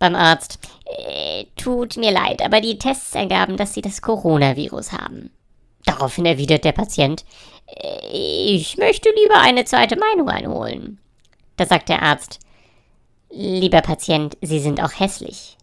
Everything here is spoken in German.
Beim Arzt. Äh, tut mir leid, aber die Tests ergaben, dass Sie das Coronavirus haben. Daraufhin erwidert der Patient. Äh, ich möchte lieber eine zweite Meinung einholen. Da sagt der Arzt. Lieber Patient, Sie sind auch hässlich.